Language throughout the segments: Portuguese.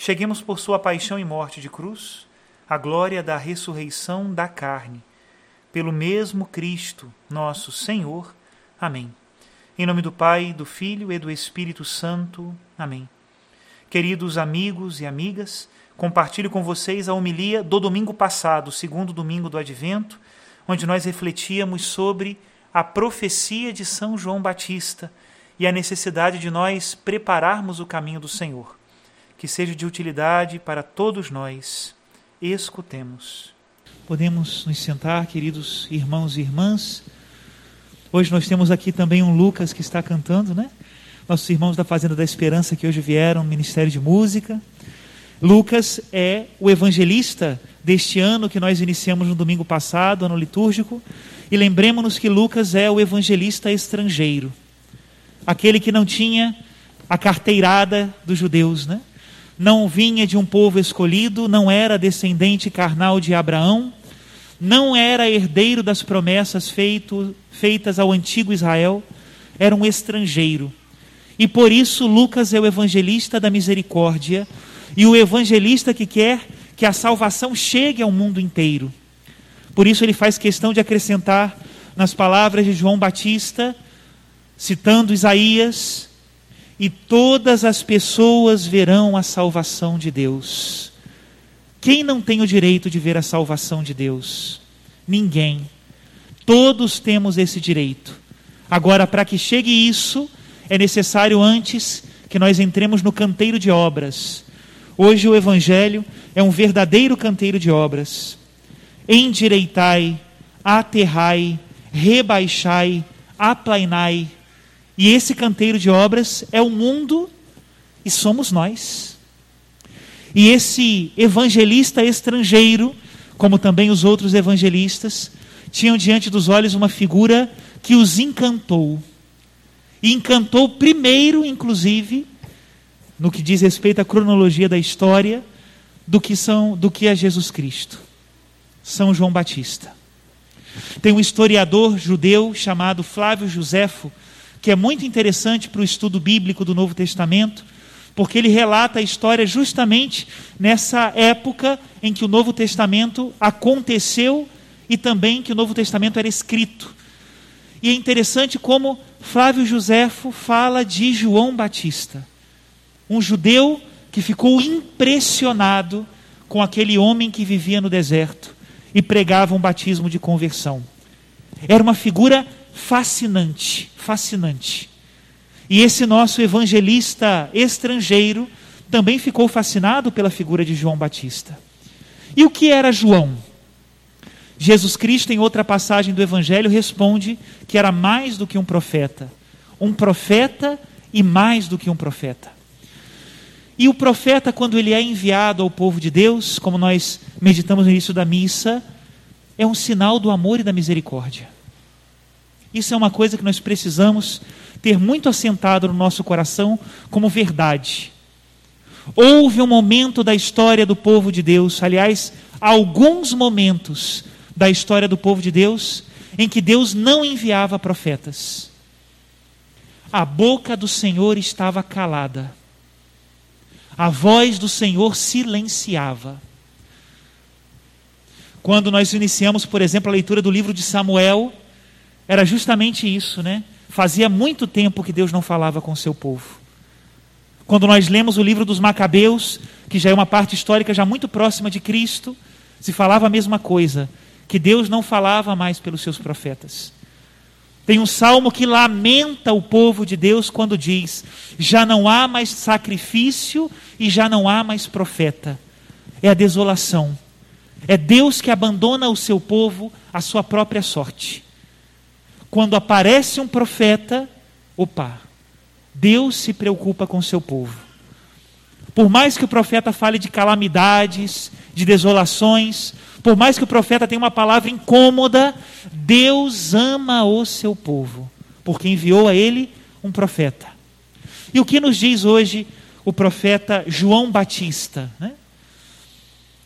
cheguemos por sua paixão e morte de cruz à glória da ressurreição da carne. Pelo mesmo Cristo, nosso Senhor. Amém. Em nome do Pai, do Filho e do Espírito Santo. Amém. Queridos amigos e amigas, compartilho com vocês a homilia do domingo passado, segundo domingo do Advento, onde nós refletíamos sobre a profecia de São João Batista e a necessidade de nós prepararmos o caminho do Senhor que seja de utilidade para todos nós. Escutemos. Podemos nos sentar, queridos irmãos e irmãs. Hoje nós temos aqui também um Lucas que está cantando, né? Nossos irmãos da Fazenda da Esperança que hoje vieram Ministério de Música. Lucas é o evangelista deste ano que nós iniciamos no domingo passado, ano litúrgico. E lembremos-nos que Lucas é o evangelista estrangeiro, aquele que não tinha a carteirada dos judeus, né? Não vinha de um povo escolhido, não era descendente carnal de Abraão, não era herdeiro das promessas feito, feitas ao antigo Israel, era um estrangeiro. E por isso Lucas é o evangelista da misericórdia e o evangelista que quer que a salvação chegue ao mundo inteiro. Por isso ele faz questão de acrescentar nas palavras de João Batista, citando Isaías, e todas as pessoas verão a salvação de Deus. Quem não tem o direito de ver a salvação de Deus? Ninguém. Todos temos esse direito. Agora, para que chegue isso, é necessário antes que nós entremos no canteiro de obras. Hoje o Evangelho é um verdadeiro canteiro de obras. Endireitai, aterrai, rebaixai, aplainai e esse canteiro de obras é o mundo e somos nós. E esse evangelista estrangeiro, como também os outros evangelistas, tinham diante dos olhos uma figura que os encantou. E encantou primeiro, inclusive, no que diz respeito à cronologia da história, do que são do que é Jesus Cristo. São João Batista. Tem um historiador judeu chamado Flávio Josefo, que é muito interessante para o estudo bíblico do Novo Testamento, porque ele relata a história justamente nessa época em que o Novo Testamento aconteceu e também que o Novo Testamento era escrito. E é interessante como Flávio Josefo fala de João Batista, um judeu que ficou impressionado com aquele homem que vivia no deserto e pregava um batismo de conversão. Era uma figura fascinante, fascinante. E esse nosso evangelista estrangeiro também ficou fascinado pela figura de João Batista. E o que era João? Jesus Cristo, em outra passagem do Evangelho, responde que era mais do que um profeta. Um profeta e mais do que um profeta. E o profeta, quando ele é enviado ao povo de Deus, como nós meditamos no início da missa, é um sinal do amor e da misericórdia. Isso é uma coisa que nós precisamos ter muito assentado no nosso coração como verdade. Houve um momento da história do povo de Deus, aliás, alguns momentos da história do povo de Deus, em que Deus não enviava profetas. A boca do Senhor estava calada. A voz do Senhor silenciava. Quando nós iniciamos, por exemplo, a leitura do livro de Samuel, era justamente isso, né? Fazia muito tempo que Deus não falava com o seu povo. Quando nós lemos o livro dos Macabeus, que já é uma parte histórica já muito próxima de Cristo, se falava a mesma coisa, que Deus não falava mais pelos seus profetas. Tem um salmo que lamenta o povo de Deus quando diz: já não há mais sacrifício e já não há mais profeta. É a desolação. É Deus que abandona o seu povo à sua própria sorte. Quando aparece um profeta, opa, Deus se preocupa com seu povo. Por mais que o profeta fale de calamidades, de desolações, por mais que o profeta tenha uma palavra incômoda, Deus ama o seu povo, porque enviou a ele um profeta. E o que nos diz hoje o profeta João Batista? Né?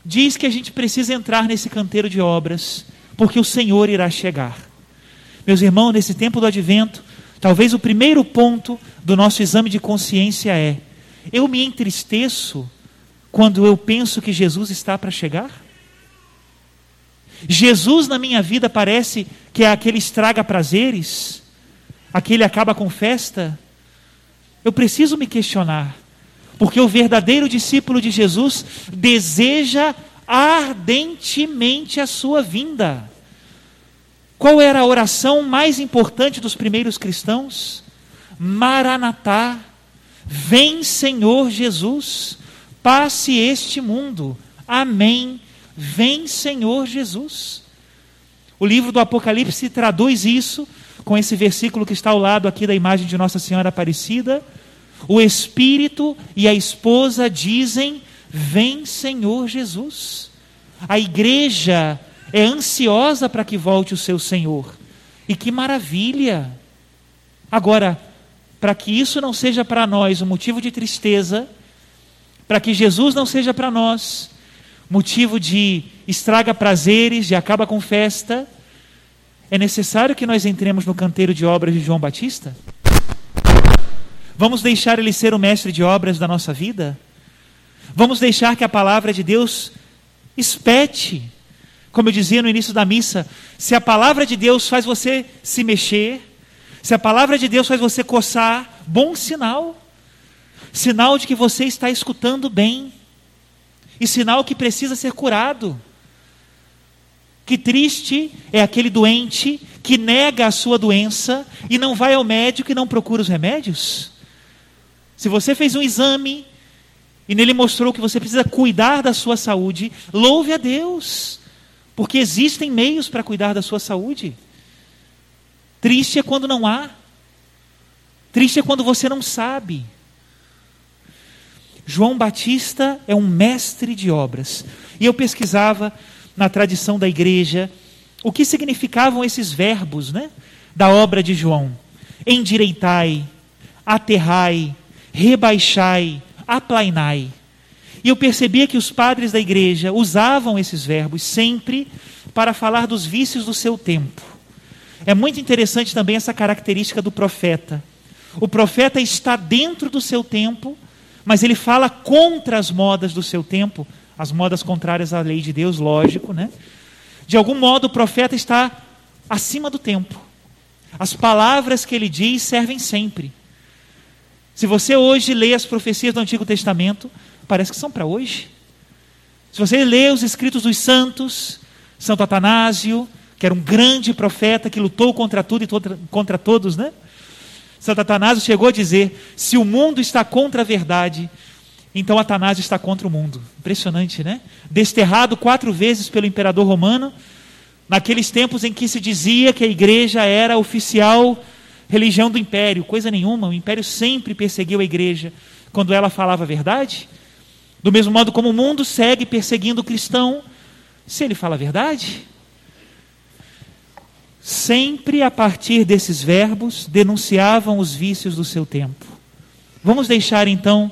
Diz que a gente precisa entrar nesse canteiro de obras, porque o Senhor irá chegar. Meus irmãos, nesse tempo do advento, talvez o primeiro ponto do nosso exame de consciência é: eu me entristeço quando eu penso que Jesus está para chegar? Jesus na minha vida parece que é aquele estraga prazeres, aquele acaba com festa? Eu preciso me questionar, porque o verdadeiro discípulo de Jesus deseja ardentemente a sua vinda. Qual era a oração mais importante dos primeiros cristãos? Maranatá, Vem, Senhor Jesus, passe este mundo. Amém. Vem, Senhor Jesus. O livro do Apocalipse traduz isso com esse versículo que está ao lado aqui da imagem de Nossa Senhora Aparecida. O Espírito e a esposa dizem: Vem, Senhor Jesus. A igreja é ansiosa para que volte o seu Senhor. E que maravilha! Agora, para que isso não seja para nós um motivo de tristeza, para que Jesus não seja para nós motivo de estraga prazeres, de acaba com festa, é necessário que nós entremos no canteiro de obras de João Batista? Vamos deixar ele ser o mestre de obras da nossa vida? Vamos deixar que a palavra de Deus espete. Como eu dizia no início da missa, se a palavra de Deus faz você se mexer, se a palavra de Deus faz você coçar, bom sinal. Sinal de que você está escutando bem. E sinal que precisa ser curado. Que triste é aquele doente que nega a sua doença e não vai ao médico e não procura os remédios. Se você fez um exame e nele mostrou que você precisa cuidar da sua saúde, louve a Deus, porque existem meios para cuidar da sua saúde. Triste é quando não há. Triste é quando você não sabe. João Batista é um mestre de obras. E eu pesquisava na tradição da igreja o que significavam esses verbos né, da obra de João: endireitai, aterrai, rebaixai, aplainai. E eu percebia que os padres da igreja usavam esses verbos sempre para falar dos vícios do seu tempo. É muito interessante também essa característica do profeta. O profeta está dentro do seu tempo, mas ele fala contra as modas do seu tempo, as modas contrárias à lei de Deus, lógico, né? De algum modo, o profeta está acima do tempo. As palavras que ele diz servem sempre. Se você hoje lê as profecias do Antigo Testamento, parece que são para hoje. Se você lê os escritos dos santos, Santo Atanásio, que era um grande profeta que lutou contra tudo e contra todos, né? Santo Atanásio chegou a dizer: se o mundo está contra a verdade, então Atanásio está contra o mundo. Impressionante, né? Desterrado quatro vezes pelo imperador romano, naqueles tempos em que se dizia que a igreja era oficial religião do império. Coisa nenhuma, o império sempre perseguiu a igreja quando ela falava a verdade. Do mesmo modo como o mundo segue perseguindo o cristão se ele fala a verdade sempre a partir desses verbos, denunciavam os vícios do seu tempo. Vamos deixar então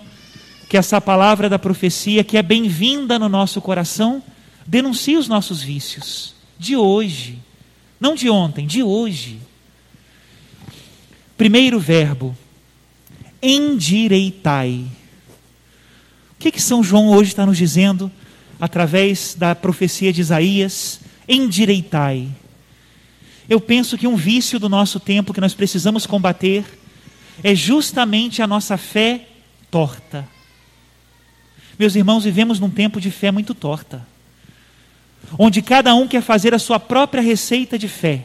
que essa palavra da profecia, que é bem-vinda no nosso coração, denuncie os nossos vícios de hoje, não de ontem, de hoje. Primeiro verbo, endireitai. O que, que São João hoje está nos dizendo, através da profecia de Isaías? Endireitai. Eu penso que um vício do nosso tempo que nós precisamos combater é justamente a nossa fé torta. Meus irmãos, vivemos num tempo de fé muito torta, onde cada um quer fazer a sua própria receita de fé,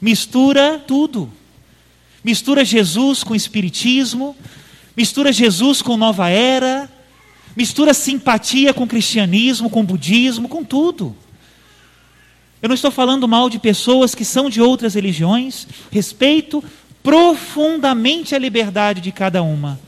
mistura tudo mistura Jesus com Espiritismo, mistura Jesus com Nova Era, mistura simpatia com cristianismo, com budismo, com tudo. Eu não estou falando mal de pessoas que são de outras religiões, respeito profundamente a liberdade de cada uma,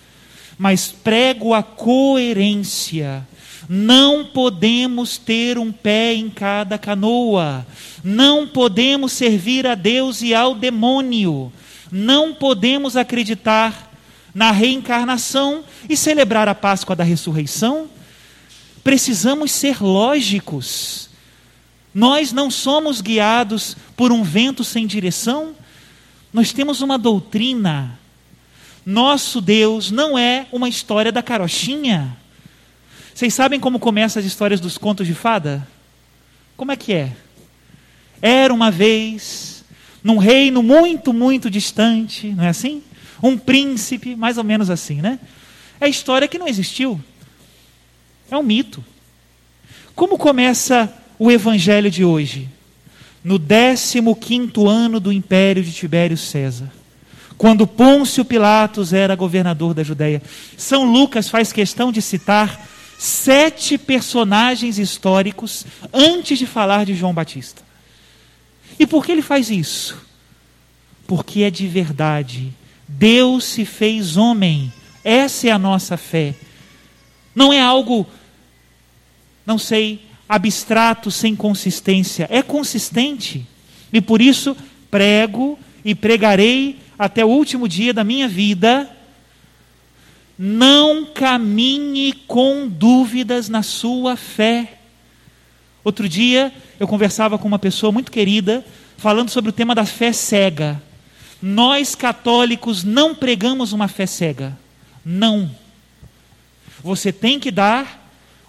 mas prego a coerência. Não podemos ter um pé em cada canoa, não podemos servir a Deus e ao demônio não podemos acreditar na reencarnação e celebrar a Páscoa da ressurreição. Precisamos ser lógicos. Nós não somos guiados por um vento sem direção. Nós temos uma doutrina. Nosso Deus não é uma história da carochinha. Vocês sabem como começam as histórias dos contos de fada? Como é que é? Era uma vez num reino muito, muito distante, não é assim? Um príncipe, mais ou menos assim, né? É história que não existiu. É um mito. Como começa o evangelho de hoje? No 15 ano do império de Tibério César, quando Pôncio Pilatos era governador da Judéia. São Lucas faz questão de citar sete personagens históricos antes de falar de João Batista. E por que ele faz isso? Porque é de verdade. Deus se fez homem. Essa é a nossa fé. Não é algo, não sei, abstrato, sem consistência. É consistente. E por isso prego e pregarei até o último dia da minha vida. Não caminhe com dúvidas na sua fé. Outro dia eu conversava com uma pessoa muito querida, falando sobre o tema da fé cega. Nós católicos não pregamos uma fé cega. Não. Você tem que dar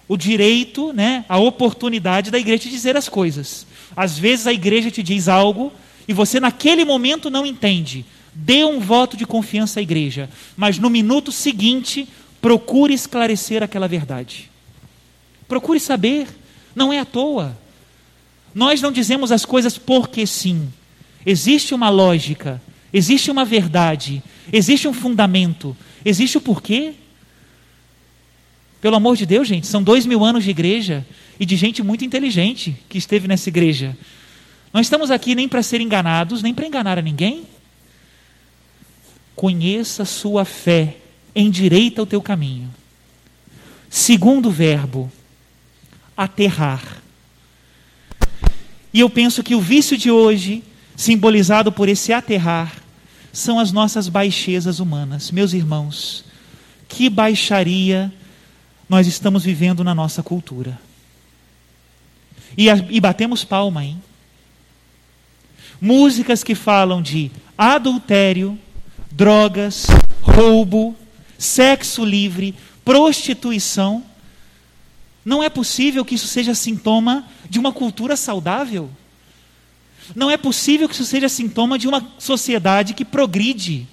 o direito, né, a oportunidade da igreja dizer as coisas. Às vezes a igreja te diz algo e você naquele momento não entende. Dê um voto de confiança à igreja, mas no minuto seguinte procure esclarecer aquela verdade. Procure saber não é à toa. Nós não dizemos as coisas porque sim. Existe uma lógica, existe uma verdade, existe um fundamento, existe o porquê. Pelo amor de Deus, gente, são dois mil anos de igreja e de gente muito inteligente que esteve nessa igreja. Não estamos aqui nem para ser enganados, nem para enganar a ninguém. Conheça sua fé, endireita o teu caminho. Segundo verbo, aterrar. E eu penso que o vício de hoje, simbolizado por esse aterrar, são as nossas baixezas humanas. Meus irmãos, que baixaria nós estamos vivendo na nossa cultura. E, e batemos palma, hein? Músicas que falam de adultério, drogas, roubo, sexo livre, prostituição não é possível que isso seja sintoma de uma cultura saudável. Não é possível que isso seja sintoma de uma sociedade que progride.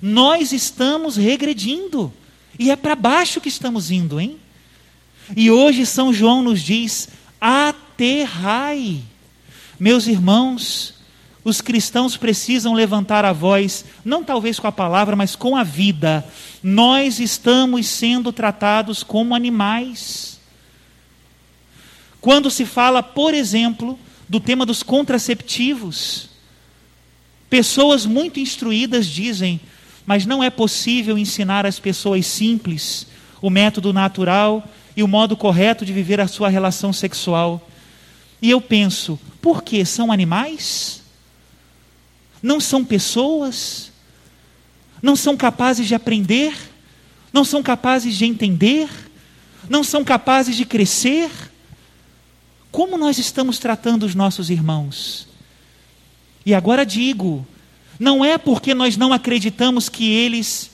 Nós estamos regredindo. E é para baixo que estamos indo, hein? E hoje São João nos diz: aterrai. Meus irmãos, os cristãos precisam levantar a voz, não talvez com a palavra, mas com a vida. Nós estamos sendo tratados como animais. Quando se fala, por exemplo, do tema dos contraceptivos, pessoas muito instruídas dizem, mas não é possível ensinar às pessoas simples o método natural e o modo correto de viver a sua relação sexual. E eu penso, por que são animais? Não são pessoas? Não são capazes de aprender? não são capazes de entender, não são capazes de crescer. Como nós estamos tratando os nossos irmãos? E agora digo, não é porque nós não acreditamos que eles,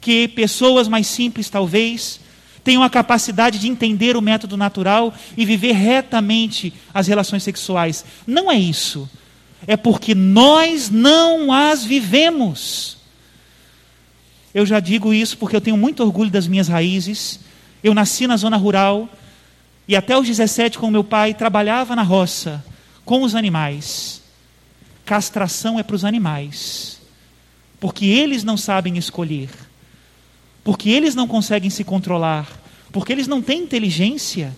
que pessoas mais simples talvez, tenham a capacidade de entender o método natural e viver retamente as relações sexuais. Não é isso. É porque nós não as vivemos. Eu já digo isso porque eu tenho muito orgulho das minhas raízes. Eu nasci na zona rural e até os 17 com meu pai trabalhava na roça com os animais. Castração é para os animais. Porque eles não sabem escolher porque eles não conseguem se controlar, porque eles não têm inteligência.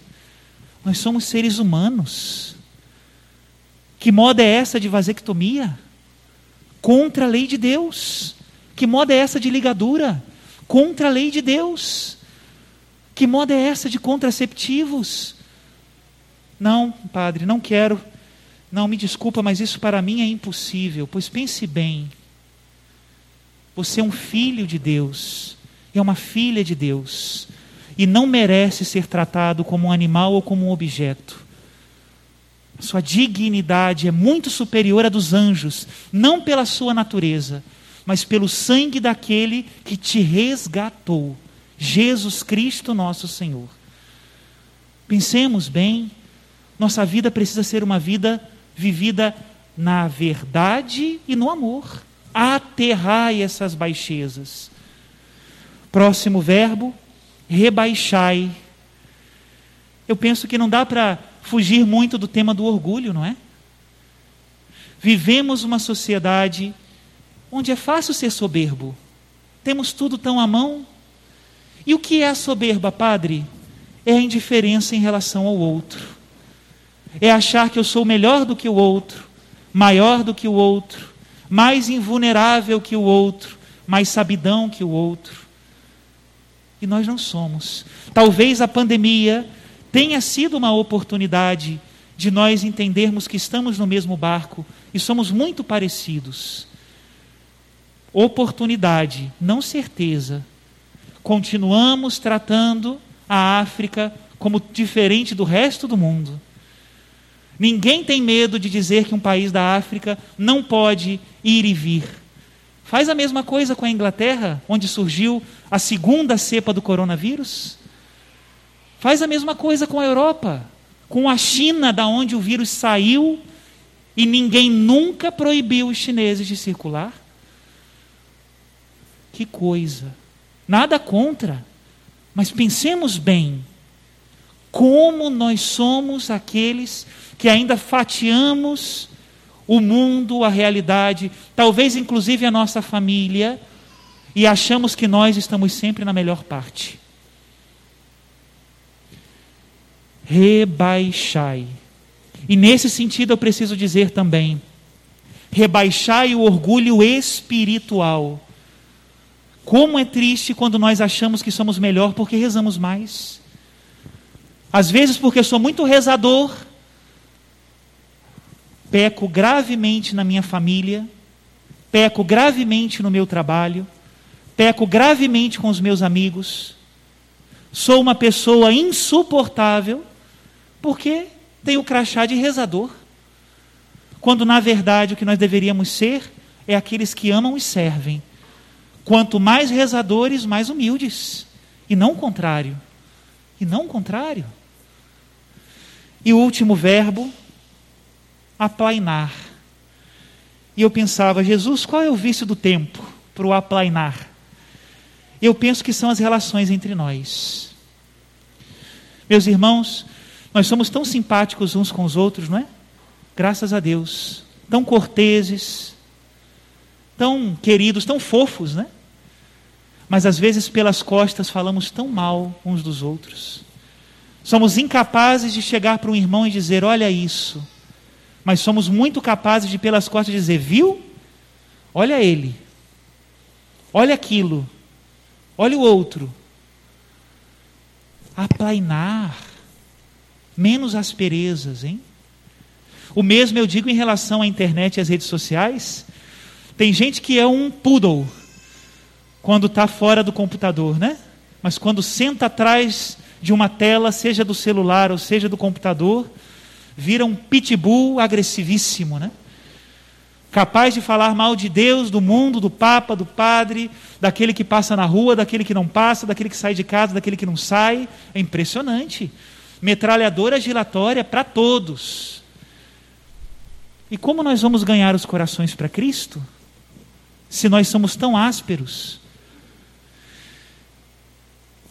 Nós somos seres humanos. Que moda é essa de vasectomia? Contra a lei de Deus. Que moda é essa de ligadura? Contra a lei de Deus. Que moda é essa de contraceptivos? Não, padre, não quero. Não, me desculpa, mas isso para mim é impossível. Pois pense bem. Você é um filho de Deus é uma filha de Deus e não merece ser tratado como um animal ou como um objeto. Sua dignidade é muito superior à dos anjos, não pela sua natureza, mas pelo sangue daquele que te resgatou, Jesus Cristo, nosso Senhor. Pensemos bem, nossa vida precisa ser uma vida vivida na verdade e no amor. Aterrai essas baixezas. Próximo verbo, rebaixai. Eu penso que não dá para fugir muito do tema do orgulho, não é? Vivemos uma sociedade onde é fácil ser soberbo. Temos tudo tão à mão. E o que é a soberba, padre? É a indiferença em relação ao outro. É achar que eu sou melhor do que o outro, maior do que o outro, mais invulnerável que o outro, mais sabidão que o outro. E nós não somos. Talvez a pandemia tenha sido uma oportunidade de nós entendermos que estamos no mesmo barco e somos muito parecidos. Oportunidade, não certeza. Continuamos tratando a África como diferente do resto do mundo. Ninguém tem medo de dizer que um país da África não pode ir e vir. Faz a mesma coisa com a Inglaterra, onde surgiu a segunda cepa do coronavírus. Faz a mesma coisa com a Europa, com a China, da onde o vírus saiu e ninguém nunca proibiu os chineses de circular. Que coisa. Nada contra, mas pensemos bem como nós somos aqueles que ainda fatiamos o mundo, a realidade, talvez inclusive a nossa família, e achamos que nós estamos sempre na melhor parte. Rebaixai. E nesse sentido eu preciso dizer também: rebaixai o orgulho espiritual. Como é triste quando nós achamos que somos melhor porque rezamos mais. Às vezes, porque sou muito rezador, peco gravemente na minha família, peco gravemente no meu trabalho, peco gravemente com os meus amigos, sou uma pessoa insuportável, porque tenho crachá de rezador. Quando na verdade o que nós deveríamos ser é aqueles que amam e servem. Quanto mais rezadores, mais humildes. E não o contrário. E não o contrário. E o último verbo, aplainar. E eu pensava, Jesus, qual é o vício do tempo para o aplainar? Eu penso que são as relações entre nós. Meus irmãos, nós somos tão simpáticos uns com os outros, não é? Graças a Deus. Tão corteses, tão queridos, tão fofos, né? Mas às vezes pelas costas falamos tão mal uns dos outros. Somos incapazes de chegar para um irmão e dizer: Olha isso mas somos muito capazes de, pelas costas, dizer: viu? Olha ele, olha aquilo, olha o outro. Aplainar, menos asperezas, hein? O mesmo eu digo em relação à internet e às redes sociais. Tem gente que é um poodle quando está fora do computador, né? mas quando senta atrás de uma tela, seja do celular ou seja do computador, vira um pitbull agressivíssimo, né? Capaz de falar mal de Deus, do mundo, do Papa, do padre, daquele que passa na rua, daquele que não passa, daquele que sai de casa, daquele que não sai. É impressionante. Metralhadora giratória para todos. E como nós vamos ganhar os corações para Cristo? Se nós somos tão ásperos.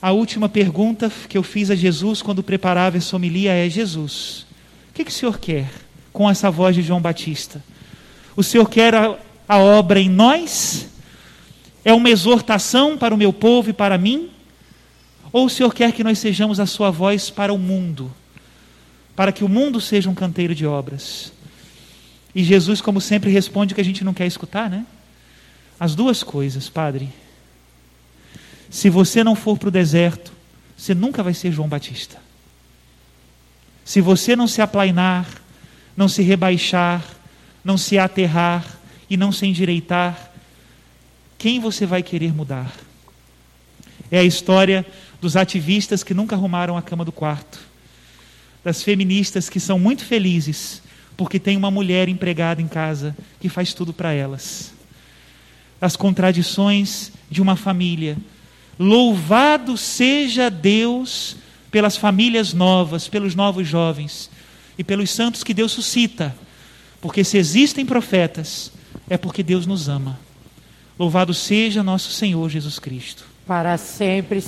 A última pergunta que eu fiz a Jesus quando preparava essa homilia é: Jesus, o que, que o Senhor quer com essa voz de João Batista? O Senhor quer a, a obra em nós? É uma exortação para o meu povo e para mim? Ou o Senhor quer que nós sejamos a sua voz para o mundo? Para que o mundo seja um canteiro de obras? E Jesus, como sempre, responde o que a gente não quer escutar, né? As duas coisas, Padre. Se você não for para o deserto, você nunca vai ser João Batista. Se você não se aplainar, não se rebaixar, não se aterrar e não se endireitar, quem você vai querer mudar? É a história dos ativistas que nunca arrumaram a cama do quarto, das feministas que são muito felizes porque tem uma mulher empregada em casa que faz tudo para elas. As contradições de uma família. Louvado seja Deus pelas famílias novas, pelos novos jovens e pelos santos que Deus suscita porque se existem profetas, é porque Deus nos ama. Louvado seja nosso Senhor Jesus Cristo. Para sempre